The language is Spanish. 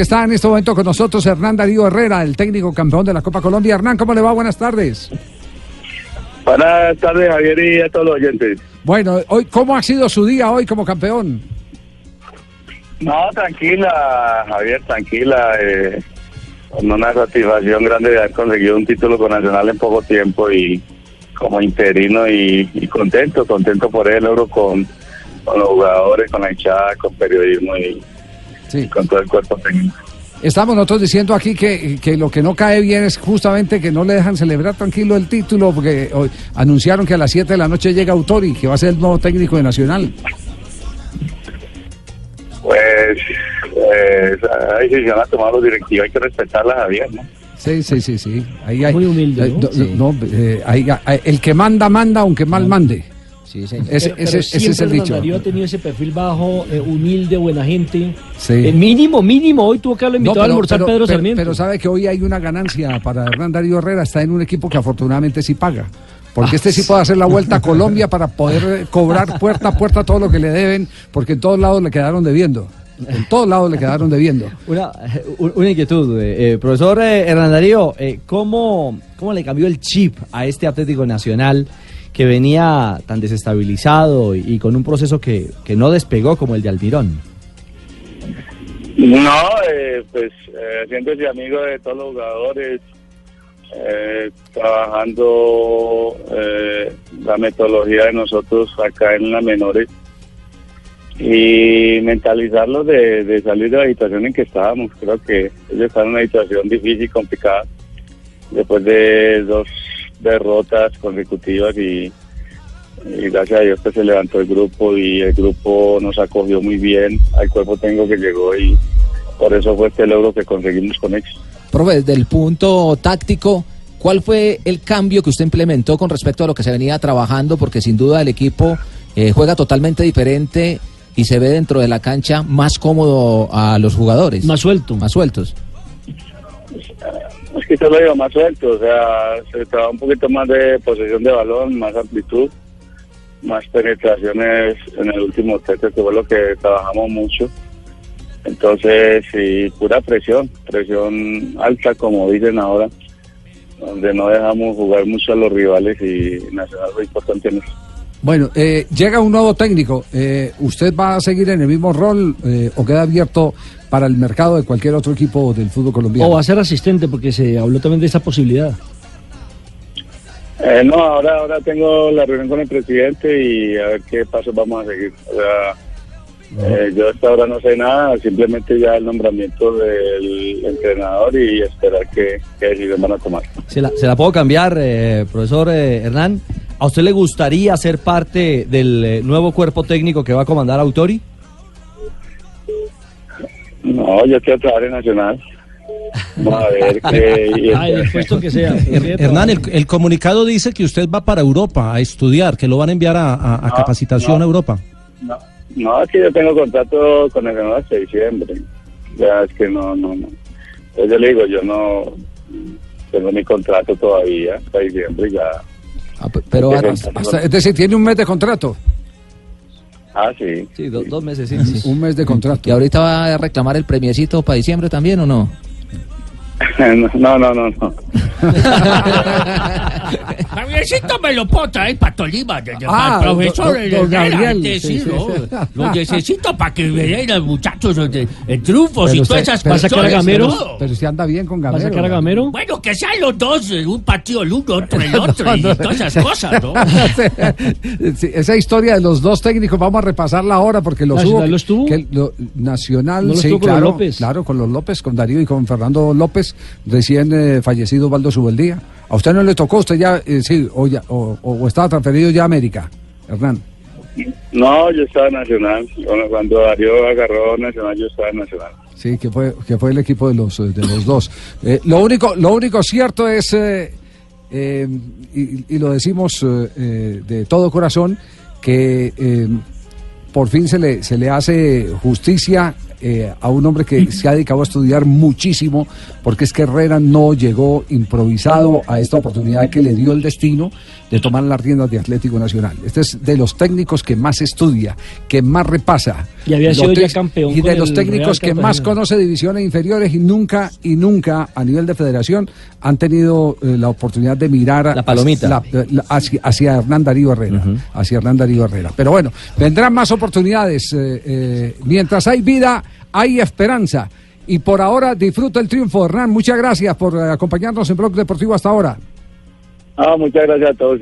Que está en este momento con nosotros Hernán Darío Herrera, el técnico campeón de la Copa Colombia. Hernán, ¿cómo le va? Buenas tardes. Buenas tardes, Javier, y a todos los oyentes. Bueno, hoy, ¿cómo ha sido su día hoy como campeón? No, tranquila, Javier, tranquila. Eh, con una satisfacción grande de haber conseguido un título con Nacional en poco tiempo y como interino y, y contento, contento por el logro con, con los jugadores, con la hinchada, con periodismo y, Sí. con todo el cuerpo técnico. Estamos nosotros diciendo aquí que, que lo que no cae bien es justamente que no le dejan celebrar tranquilo el título porque hoy anunciaron que a las 7 de la noche llega Autori, que va a ser el nuevo técnico de Nacional. Pues, pues ahí sí se van a tomar los directivos, hay que respetarlas, Javier, ¿no? Sí, sí, sí, sí. Ahí hay, Muy humilde, eh, ¿no? do- Sí. no, eh, ahí- ahí- el que manda, manda, aunque mal mande. Sí, señor. Ese- Pero- ese- pero ese es el dicho. Hernán Darío ha tenido ese perfil bajo, eh, humilde, buena gente. Sí. El mínimo, mínimo, hoy tuvo que haberlo invitado a almorzar pero- Pedro pero- Sarmiento. pero sabe que hoy hay una ganancia para Hernán Darío Herrera, está en un equipo que afortunadamente sí paga. Porque este sí puede hacer la vuelta a Colombia para poder eh, cobrar puerta a puerta todo lo que le deben, porque en todos lados le quedaron debiendo. En todos lados le quedaron debiendo. Una, una inquietud, eh, eh, profesor eh, Hernán Darío, eh, ¿cómo, ¿cómo le cambió el chip a este Atlético Nacional que venía tan desestabilizado y, con un proceso que, que no despegó como el de Almirón? No, eh, pues eh, amigo de todos los jugadores, eh, trabajando eh, la metodología de nosotros acá en las menores y mentalizarlos de, salir de la situación en que estábamos. Creo que ellos están en una situación difícil complicada después de dos derrotas consecutivas y, y gracias a Dios que se levantó el grupo y el grupo nos acogió muy bien al cuerpo técnico que llegó y por eso fue este logro que conseguimos con éxito. Profe, desde el punto táctico, ¿cuál fue el cambio que usted implementó con respecto a lo que se venía trabajando? Porque sin duda el equipo eh, juega totalmente diferente y se ve dentro de la cancha más cómodo a los jugadores. Más suelto. Más sueltos. Te lo más suelto, o sea, se trabaja un poquito más de posesión de balón, más amplitud, más penetraciones en el último tercio, que fue lo que trabajamos mucho. Entonces, sí, pura presión, presión alta, como dicen ahora, donde no dejamos jugar mucho a los rivales y Nacional fue importante en eso. Bueno, eh, llega un nuevo técnico. Eh, ¿Usted va a seguir en el mismo rol eh, o queda abierto para el mercado de cualquier otro equipo del fútbol colombiano? O va a ser asistente, porque se habló también de esa posibilidad. Eh, no, ahora, ahora tengo la reunión con el presidente y a ver qué pasos vamos a seguir. O sea, eh, yo hasta ahora no sé nada, simplemente ya el nombramiento del entrenador y esperar qué, qué decisión van a tomar. ¿Se la, se la puedo cambiar, eh, profesor eh, Hernán? ¿A usted le gustaría ser parte del eh, nuevo cuerpo técnico que va a comandar Autori? No, yo quiero trabajar en Nacional. Vamos a ver qué... Ay, puesto que sea. Her- Hernán, el, el comunicado dice que usted va para Europa a estudiar, que lo van a enviar a, a- a No, capacitación no. a Europa. No, no, es que yo tengo contrato con el Nacional hasta diciembre. Ya es que no, no, no. Entonces yo le digo, yo no tengo mi contrato todavía hasta diciembre ya. Ah, pe- pero Hasta- es decir, tiene un mes de contrato. Ah, sí. Sí, do- dos meses, sí. sí. Un mes de contrato. ¿Y ahorita va a reclamar el premiecito para diciembre también o no? No, no, no, no. Javiercito me lo puedo traer para Tolima, de, de- Ah, para el profesor Gabriel, sí, sí, sí, ¿no? sí. Lo necesito para que vean los muchachos de, de triunfos Pero y usted- todas esas pero- ¿Va a sacar a Gamero? ¿no? Pero si anda bien con ¿Va a Gamero. sacar a Gamero? Bueno, que sean los dos, eh, un partido el uno, otro el otro, y todas esas cosas, ¿no? Sí, esa historia de los dos técnicos vamos a repasarla ahora porque los ¿Nacional hubo. los tuvo? que lo- Nacional, ¿No los sí, tuvo con los claro, López? claro, con los López, con Darío y con Fernando López, recién eh, fallecido Valdo Subeldía. ¿A usted no le tocó? ¿Usted ya, eh, sí, o, ya- o- o estaba transferido ya a América, Hernán? No, yo estaba en Nacional. Cuando- Cuando Darío agarró Nacional, yo estaba en Nacional. Sí, que fue, que fue el equipo de los, de los dos. Eh, lo, único, lo único cierto es, eh, eh, y, y lo decimos de todo corazón, que por fin se le, se le hace justicia eh, a un hombre que se ha dedicado a estudiar muchísimo, porque es que Herrera no llegó improvisado a esta oportunidad que le dio el destino de tomar las riendas de Atlético Nacional. Este es de los técnicos que más estudia, que más repasa. Y había sido ya campeón Y de los técnicos que más conoce divisiones inferiores y nunca, y nunca a nivel de federación han tenido eh, la oportunidad de mirar La palomita. la- la- hacia, hacia Hernán Darío Herrera. Hacia Hernán Darío Herrera. Pero bueno, vendrán más oportunidades. eh, mientras hay vida, hay esperanza. Y por ahora disfruta el triunfo, Hernán. Muchas gracias por eh, acompañarnos en Blog Deportivo hasta ahora. Ah, muchas gracias a todos.